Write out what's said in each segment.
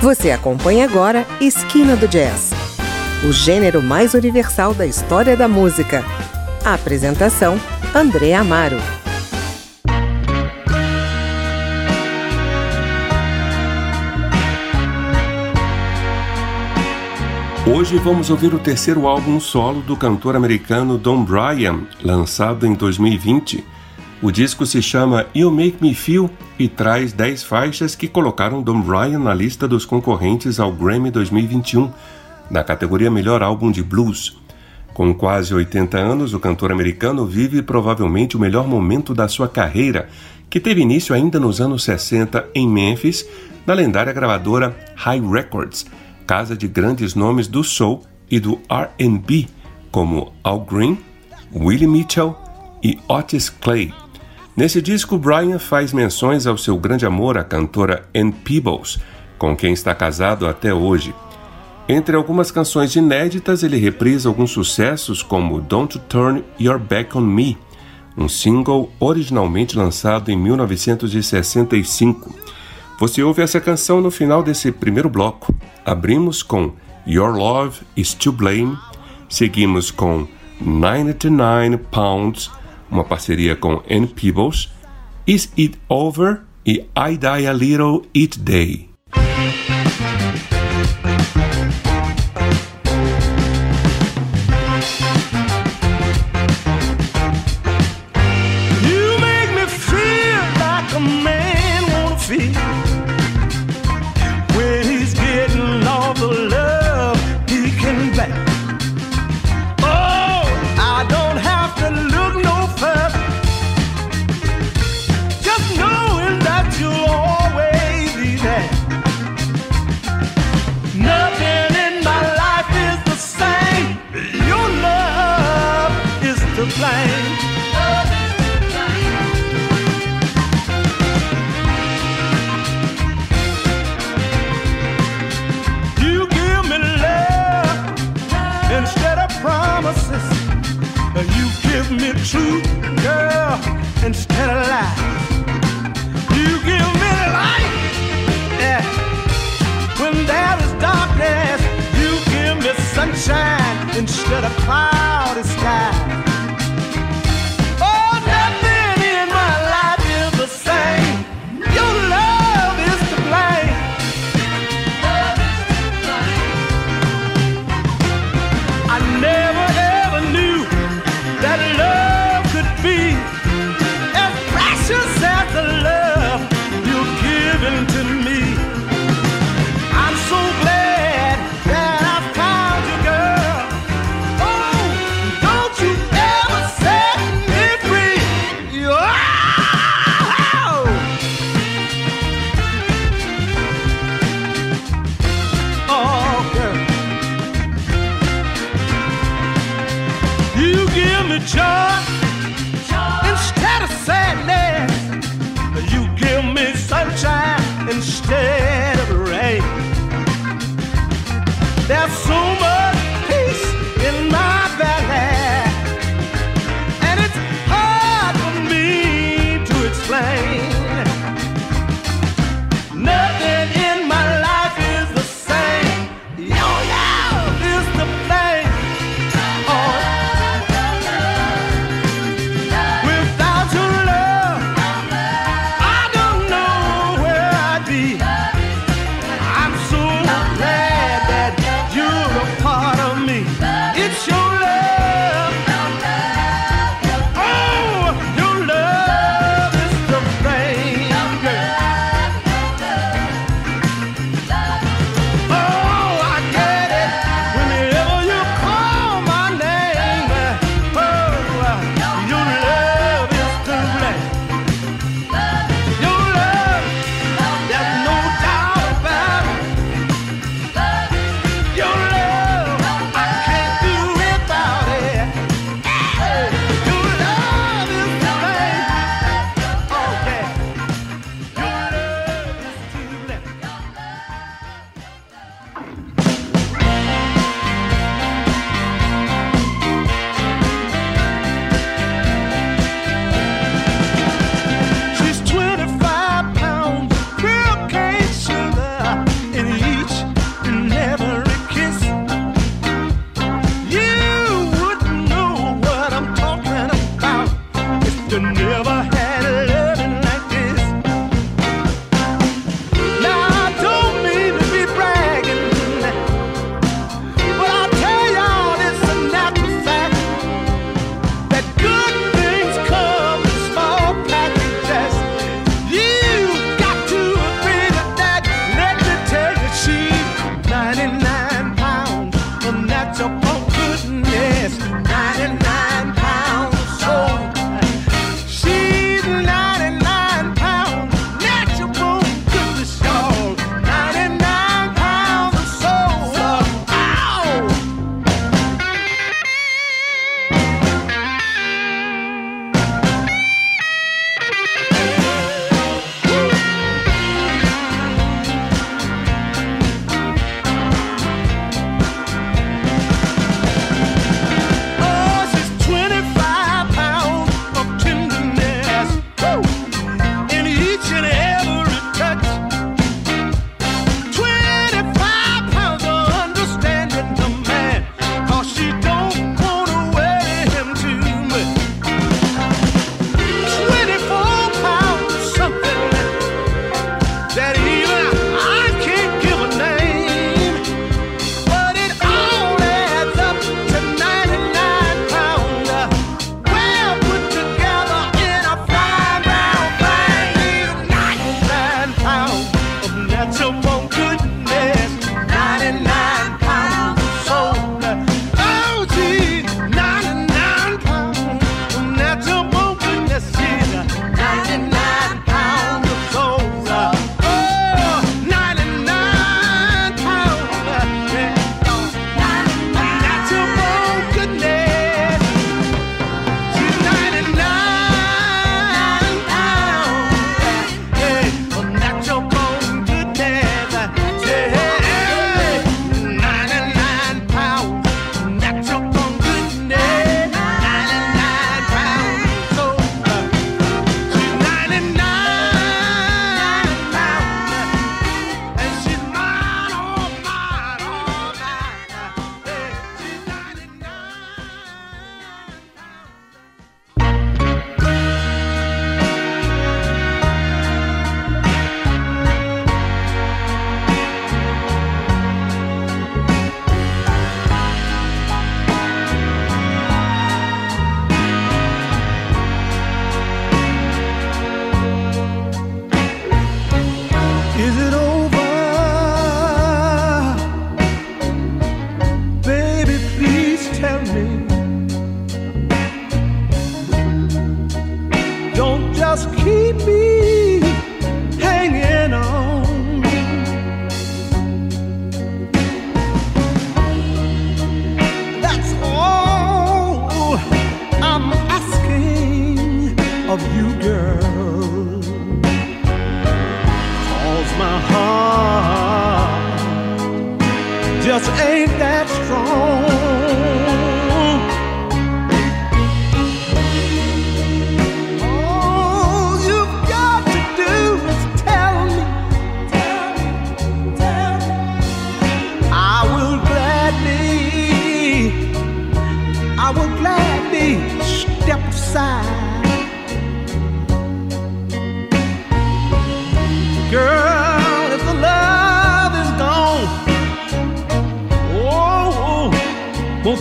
Você acompanha agora Esquina do Jazz, o gênero mais universal da história da música. A apresentação: André Amaro. Hoje vamos ouvir o terceiro álbum solo do cantor americano Don Bryan, lançado em 2020. O disco se chama You Make Me Feel e traz 10 faixas que colocaram Don Bryan na lista dos concorrentes ao Grammy 2021, na categoria Melhor Álbum de Blues. Com quase 80 anos, o cantor americano vive provavelmente o melhor momento da sua carreira, que teve início ainda nos anos 60 em Memphis, na lendária gravadora High Records casa de grandes nomes do soul e do R&B, como Al Green, Willie Mitchell e Otis Clay. Nesse disco, Brian faz menções ao seu grande amor à cantora Ann Peebles, com quem está casado até hoje. Entre algumas canções inéditas, ele reprisa alguns sucessos como Don't Turn Your Back on Me, um single originalmente lançado em 1965. Você ouve essa canção no final desse primeiro bloco. Abrimos com Your Love is to Blame, seguimos com 99 Pounds, uma parceria com Ann Peebles, Is It Over e I Die a Little Each Day. truth, girl, instead of lies. You give me light, yeah. When there is darkness, you give me sunshine instead of clouds.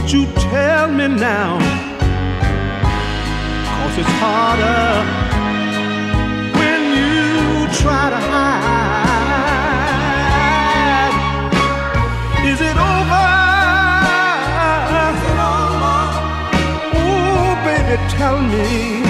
Won't you tell me now? Cause it's harder when you try to hide. Is it over? Oh, baby, tell me.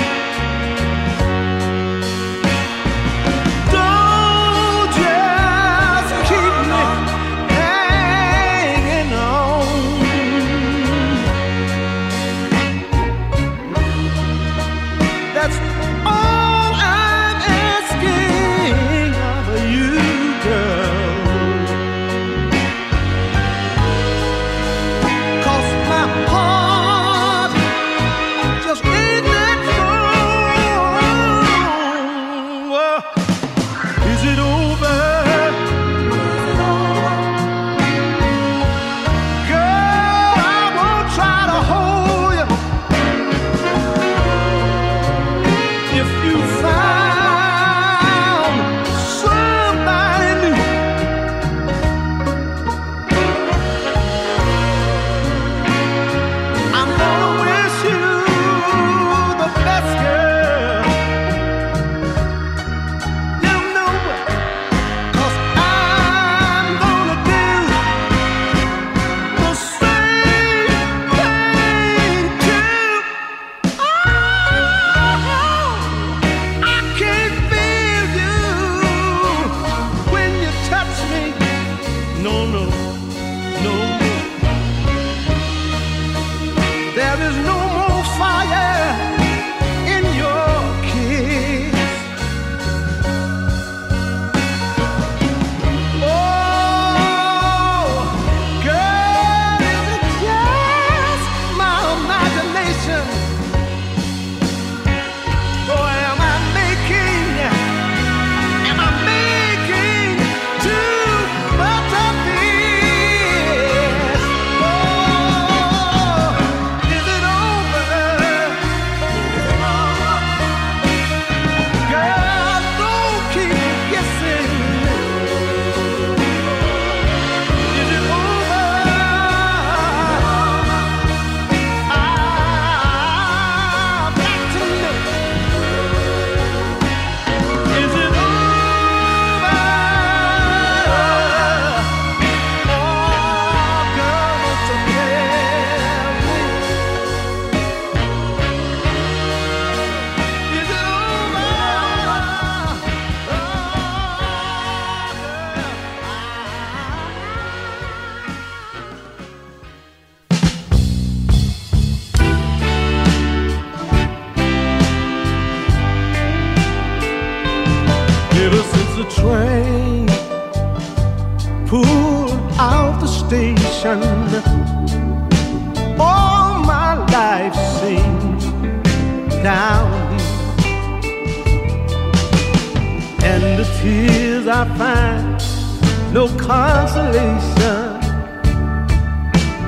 no consolation.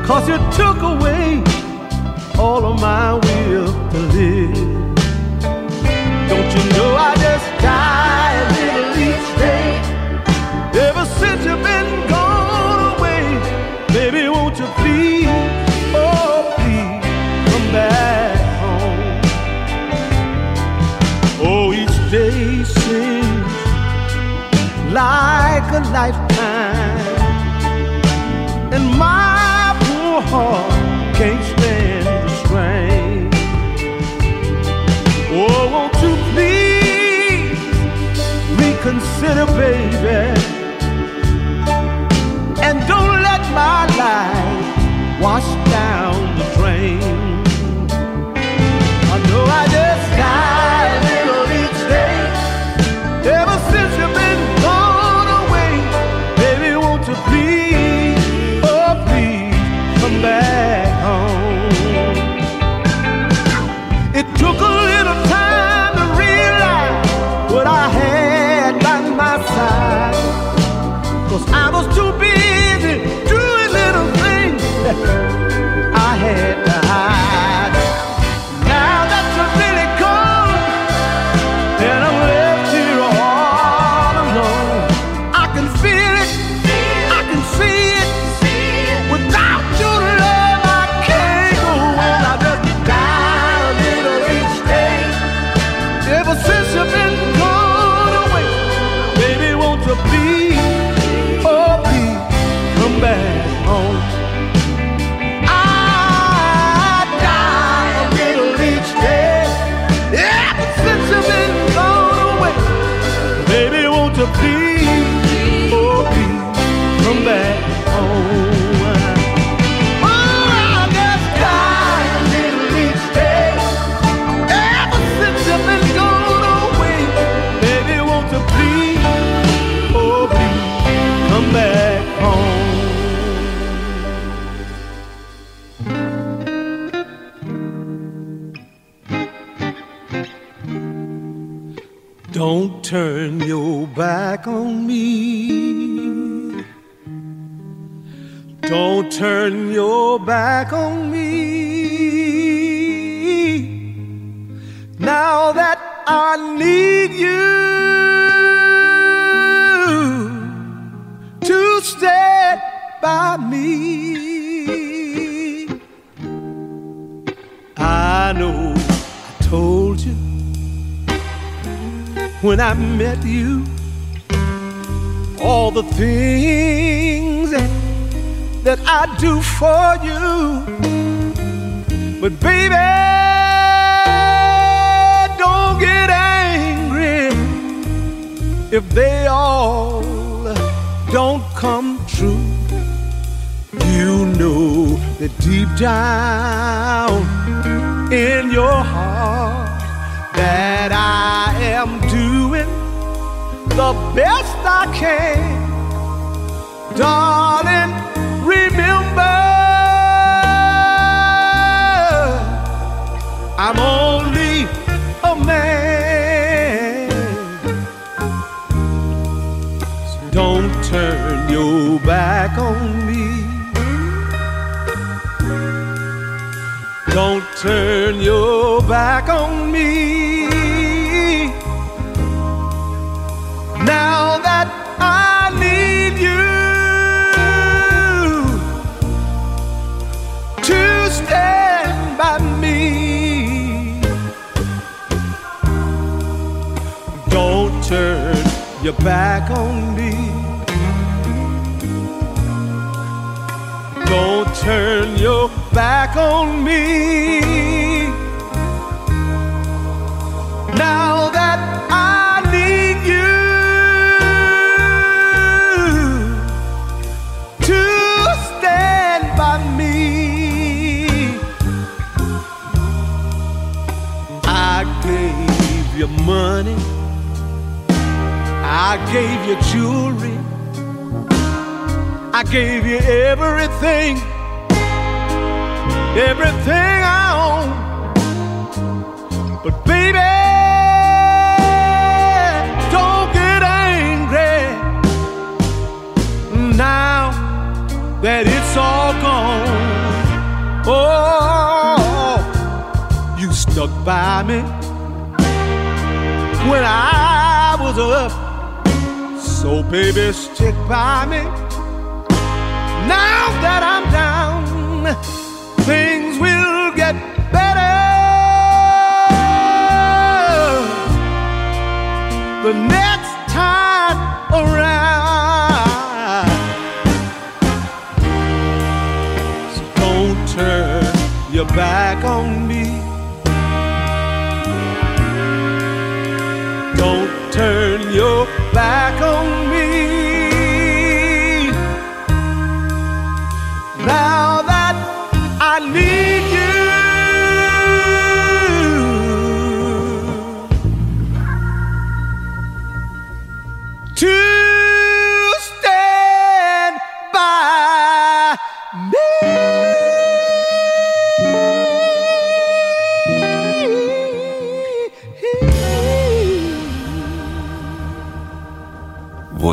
Cause you took away all of my will to live. Don't you know I just die a little each day? Ever since you've been gone away, baby, won't you please, oh please, come back home? Oh, each day seems like a lifetime can't stand the strain. Oh, won't you please reconsider, baby? homes turn your back on me. Don't turn your back on me. Now that I need you to stand by me. I know when I met you all the things that, I do for you. But baby, don't get angry if they all don't come true. You know that deep down in your heart that I am the best I can. Darling, remember, I'm only a man. So don't turn your back on me. Don't turn your back on me. Your back on me. Don't turn your back on me. Now that I need you to stand by me, I gave you money, I gave you jewelry. I gave you everything, everything I own. But baby, don't get angry now that it's all gone. Oh, you stuck by me when I was up. So baby, stick by me. Now that I'm down, things will get better. The next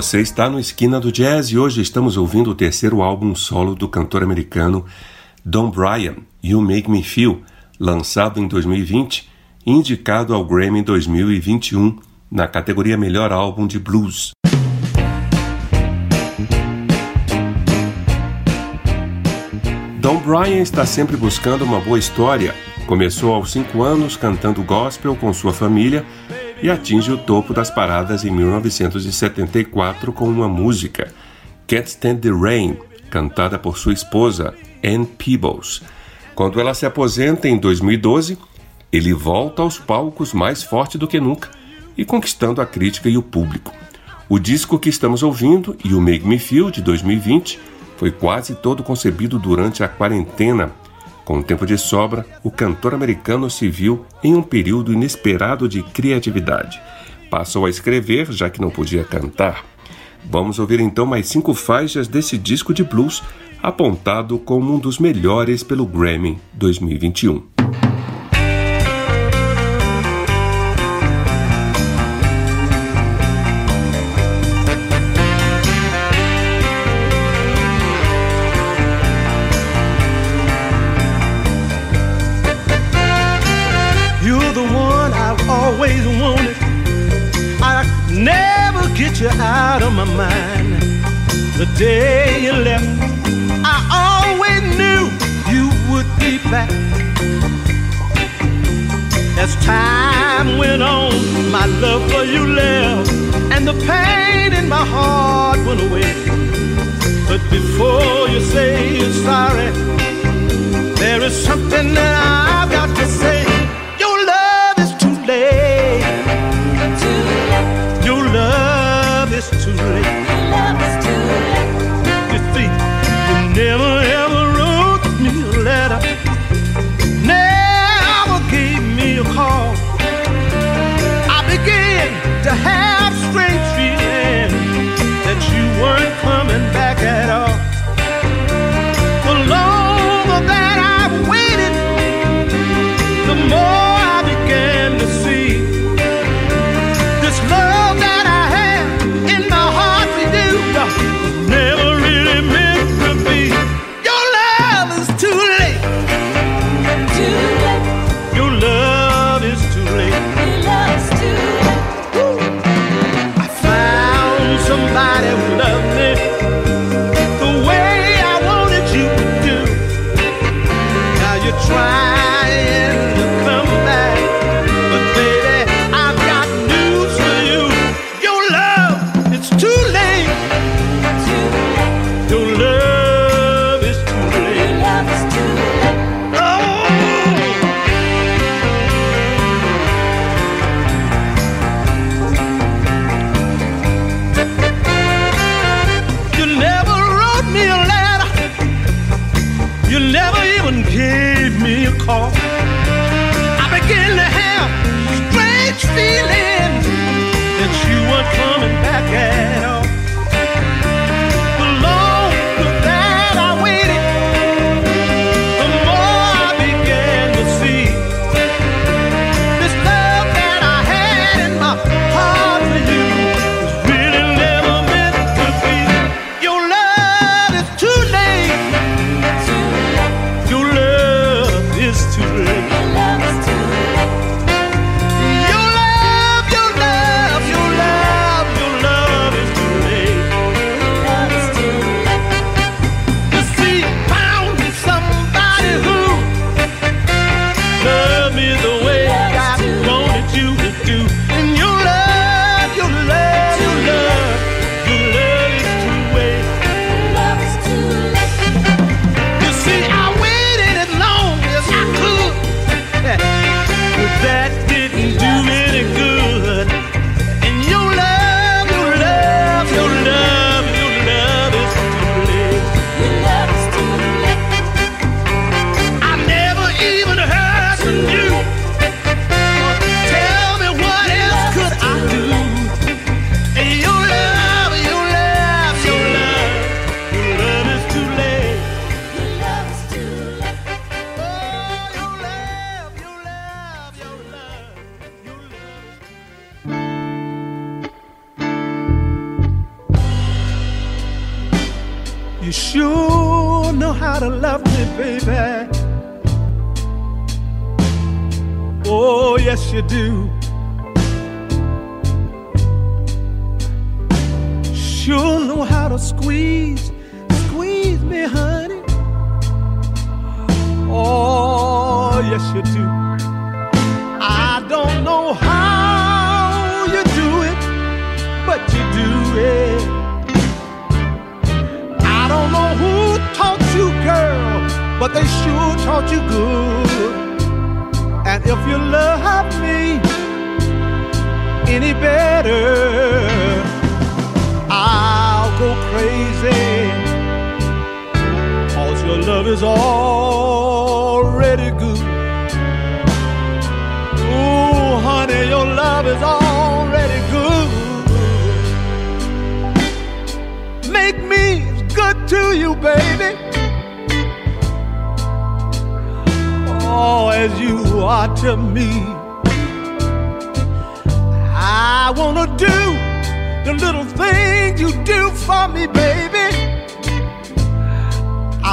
Você está no Esquina do Jazz e hoje estamos ouvindo o terceiro álbum solo do cantor americano Don Bryan, You Make Me Feel, lançado em 2020 e indicado ao Grammy 2021 na categoria Melhor Álbum de Blues. Don Bryan está sempre buscando uma boa história. Começou aos 5 anos cantando gospel com sua família e atinge o topo das paradas em 1974 com uma música, Can't Stand the Rain, cantada por sua esposa, Ann Peebles. Quando ela se aposenta em 2012, ele volta aos palcos mais forte do que nunca e conquistando a crítica e o público. O disco que estamos ouvindo, You Make Me Feel, de 2020, foi quase todo concebido durante a quarentena. Com o tempo de sobra, o cantor americano se viu em um período inesperado de criatividade. Passou a escrever, já que não podia cantar. Vamos ouvir então mais cinco faixas desse disco de blues, apontado como um dos melhores pelo Grammy 2021.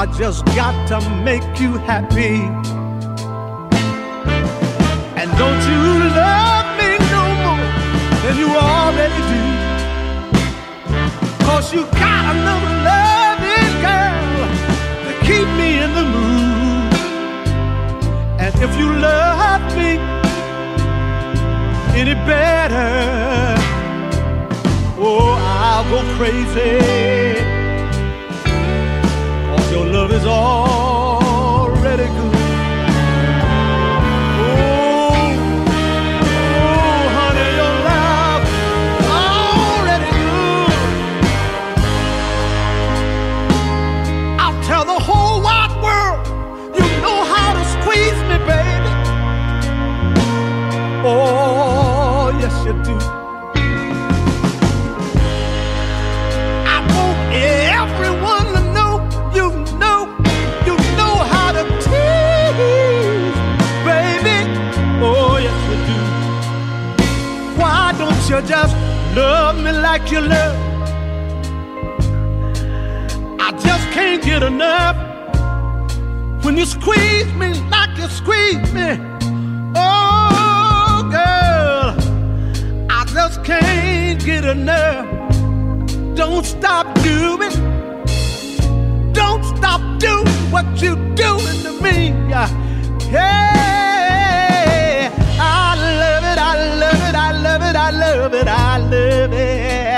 I just got to make you happy. And don't you love me no more than you already do. Cause you got another loving girl to keep me in the mood. And if you love me any better, oh, I'll go crazy your love is all. just love me like you love. I just can't get enough. When you squeeze me like you squeeze me, oh girl, I just can't get enough. Don't stop doing, don't stop doing what you're doing to me. Yeah. I love it, I love it, I love it.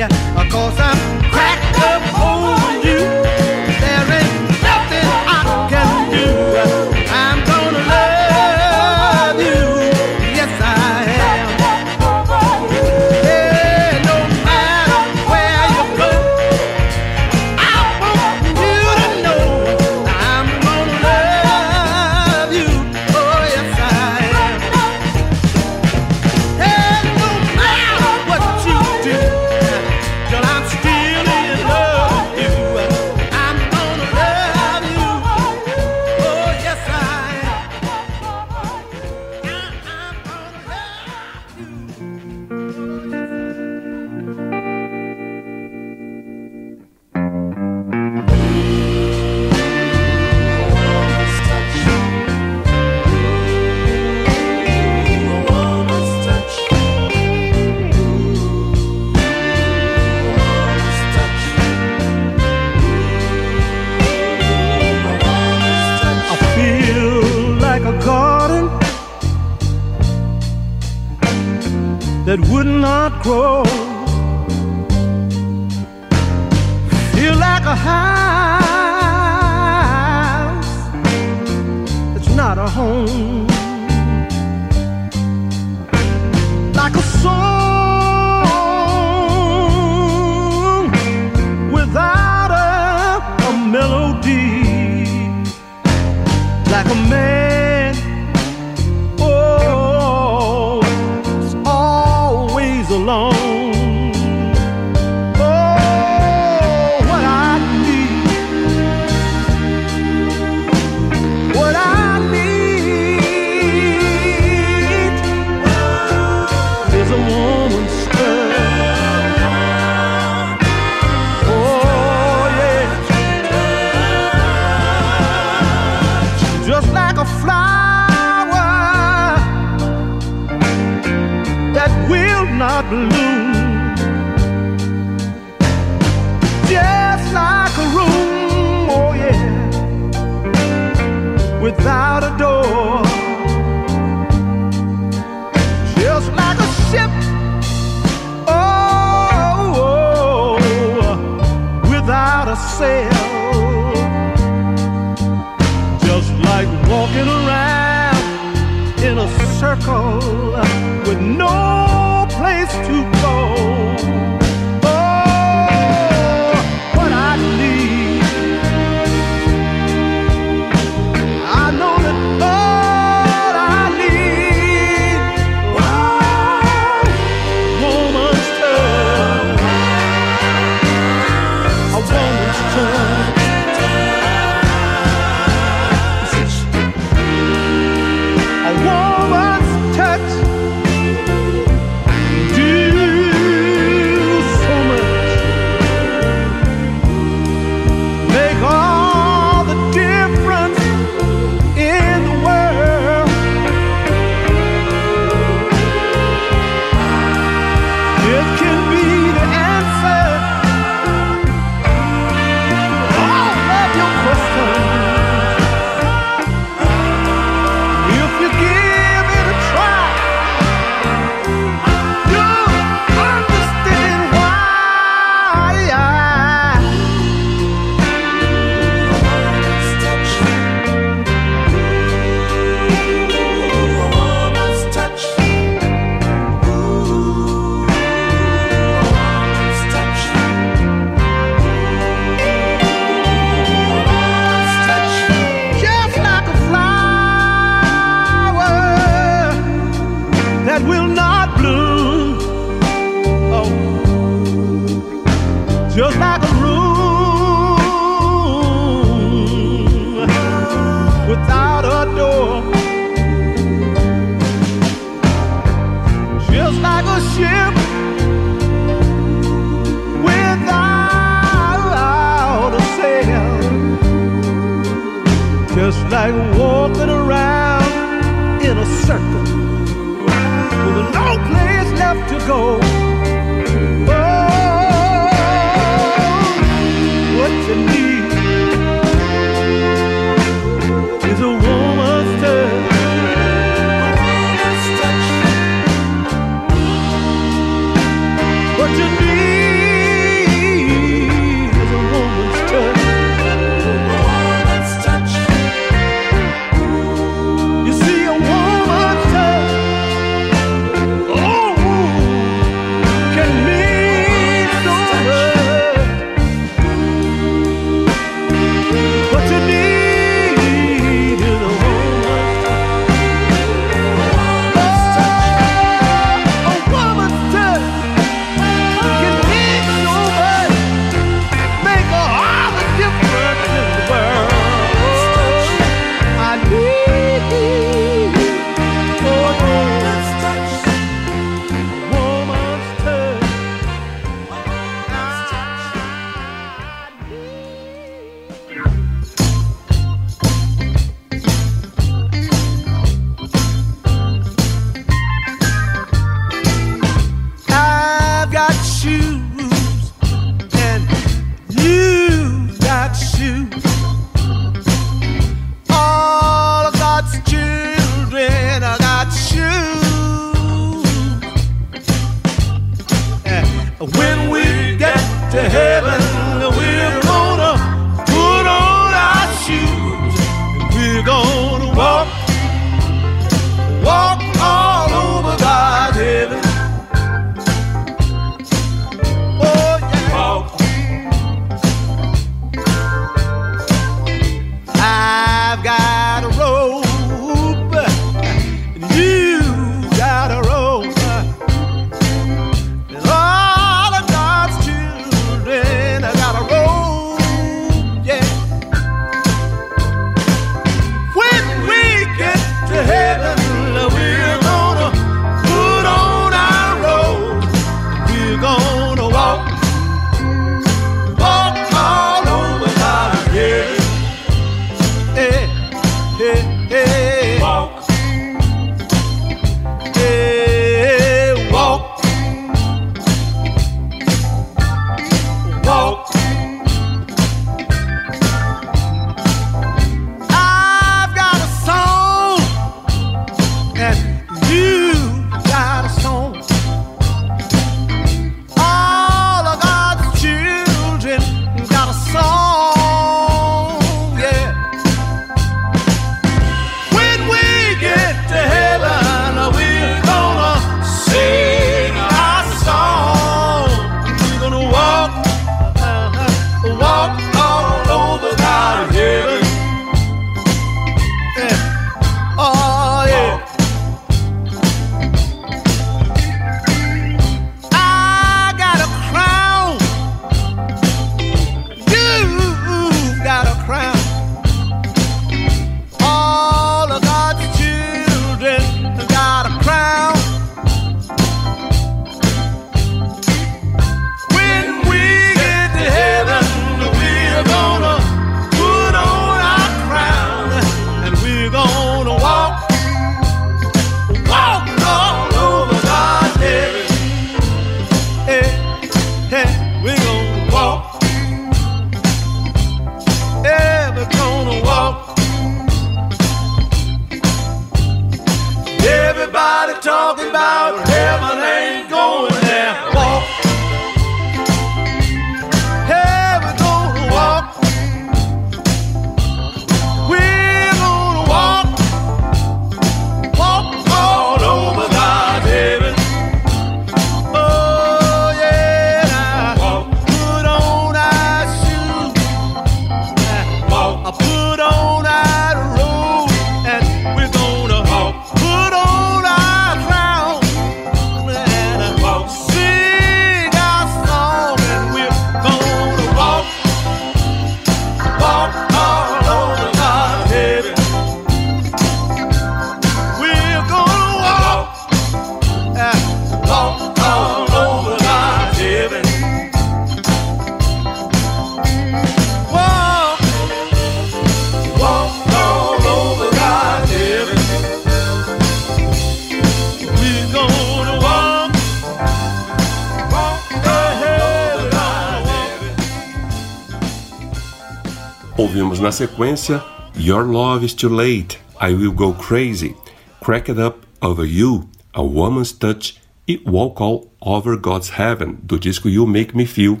Na sequência Your Love is Too Late, I Will Go Crazy, Crack It Up Over You, A Woman's Touch e Walk All Over God's Heaven, do disco You Make Me Feel,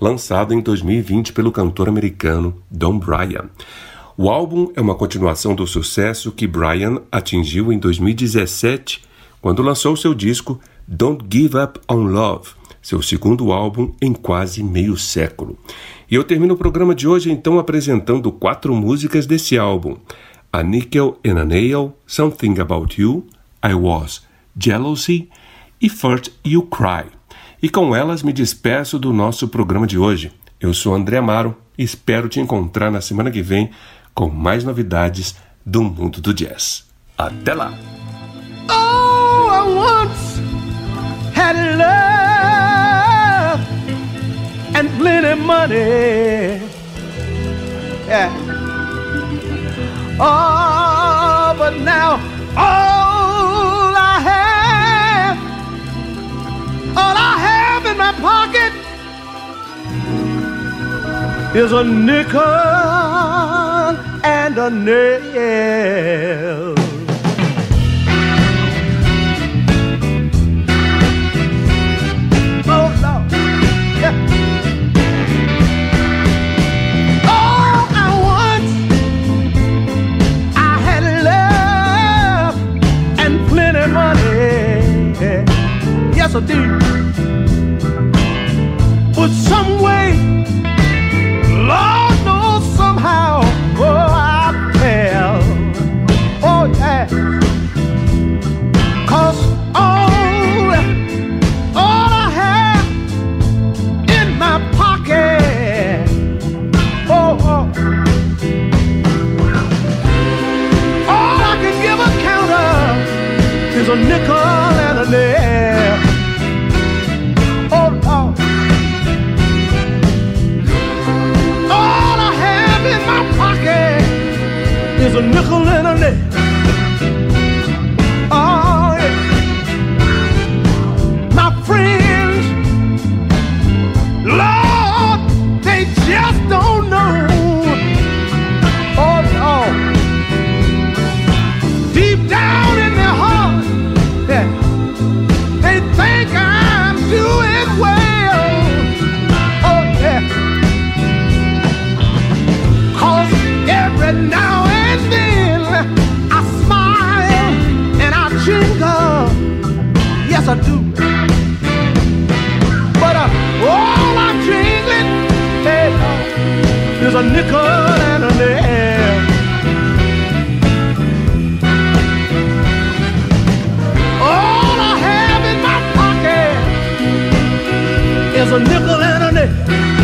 lançado em 2020 pelo cantor americano Don Bryan. O álbum é uma continuação do sucesso que Bryan atingiu em 2017, quando lançou seu disco Don't Give Up on Love, seu segundo álbum em quase meio século. E eu termino o programa de hoje então apresentando quatro músicas desse álbum: A Nickel and a Nail, Something About You, I Was, Jealousy e First You Cry. E com elas me despeço do nosso programa de hoje. Eu sou André Amaro e espero te encontrar na semana que vem com mais novidades do mundo do jazz. Até lá! Oh, plenty money. Yeah. Oh, but now all I have, all I have in my pocket is a nickel and a nail. Nickel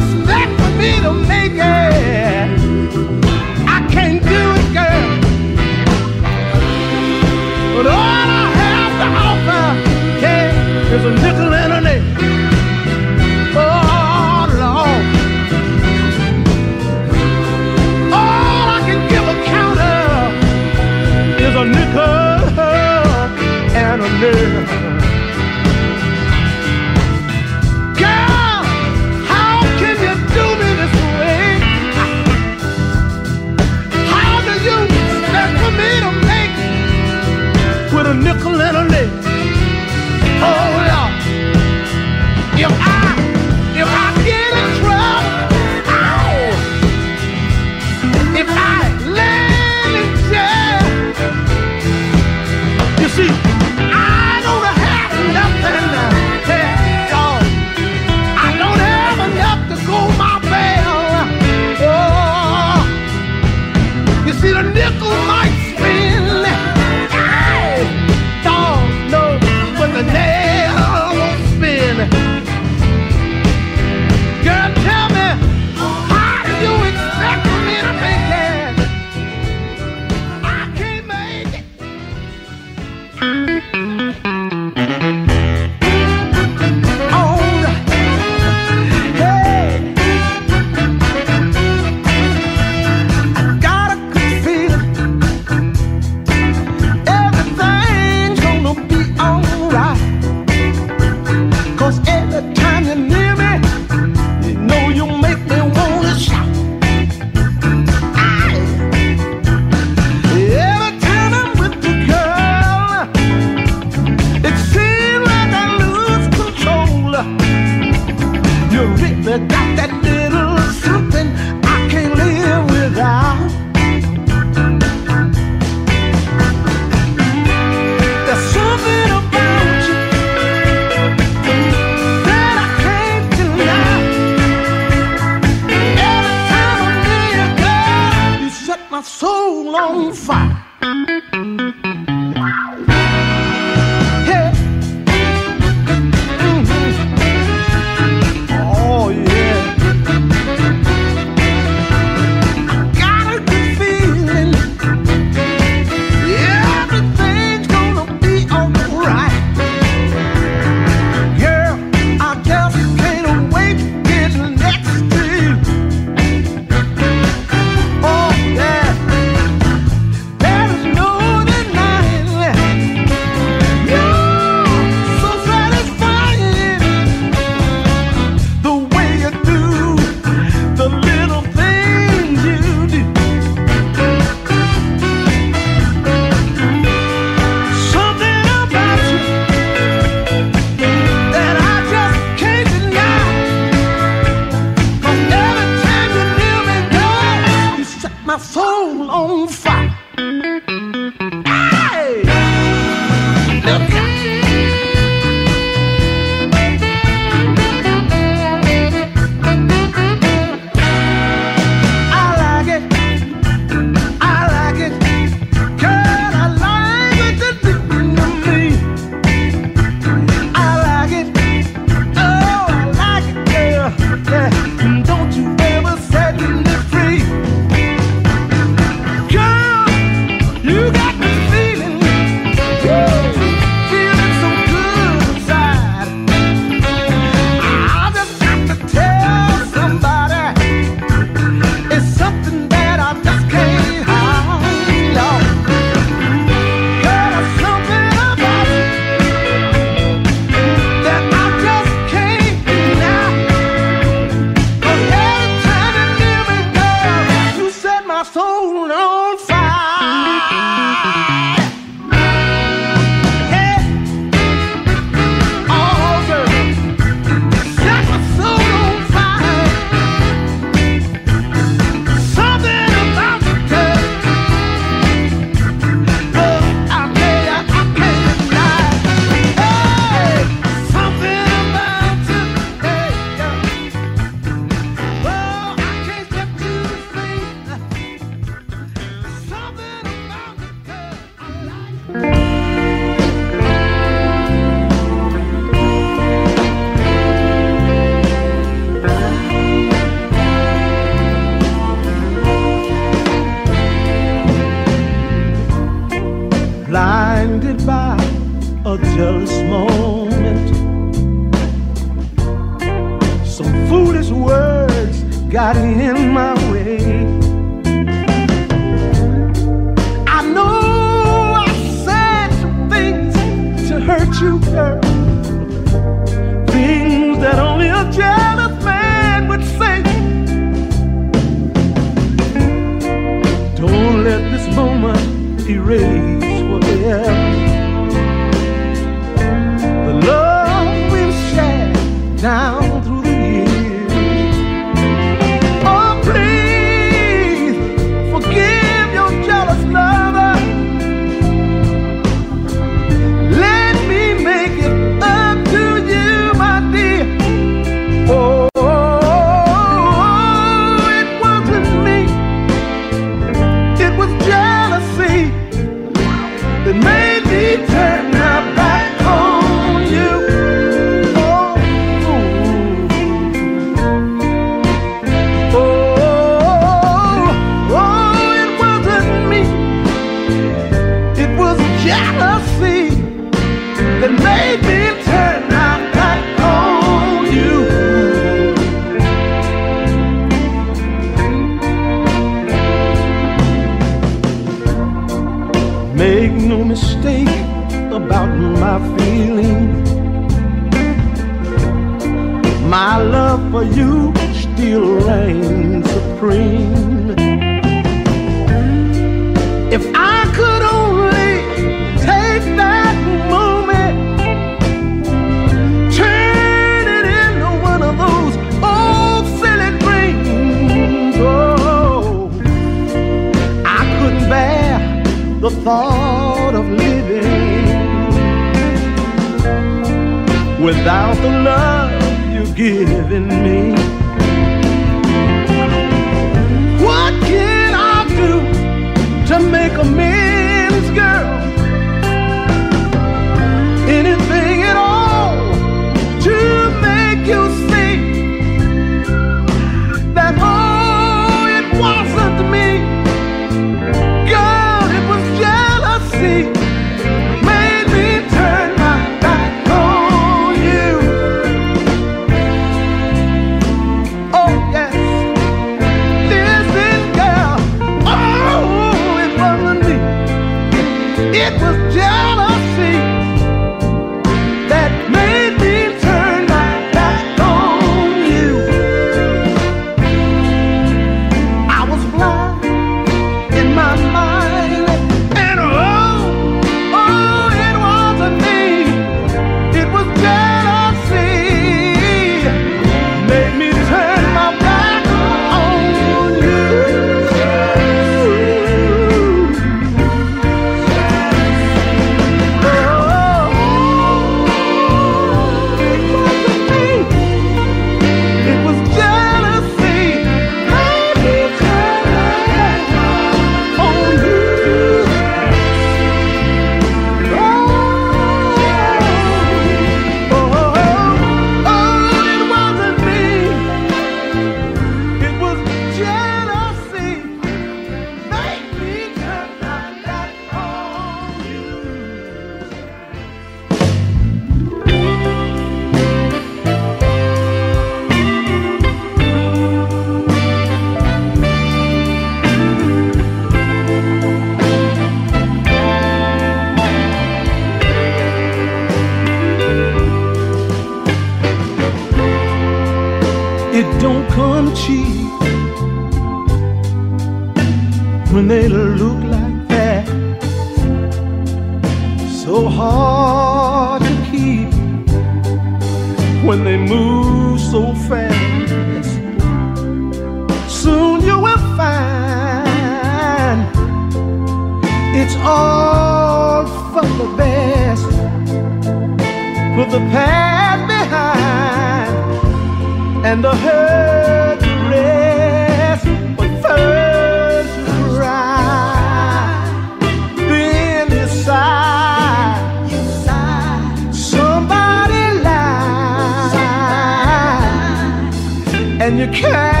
you can't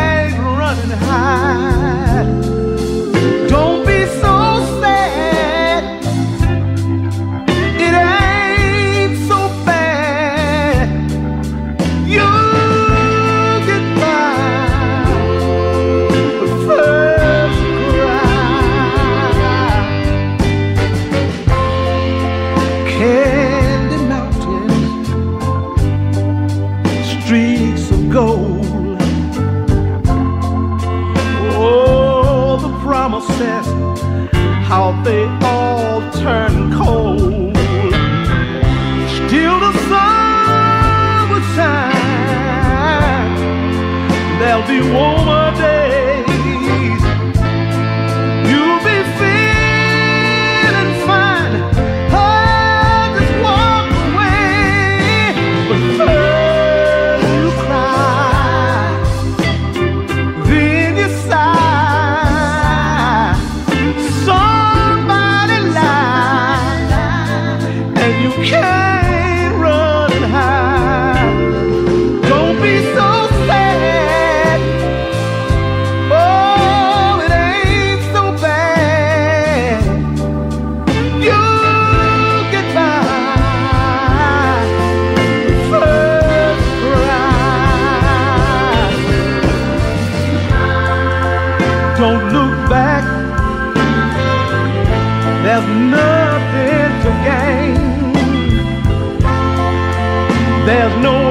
There's no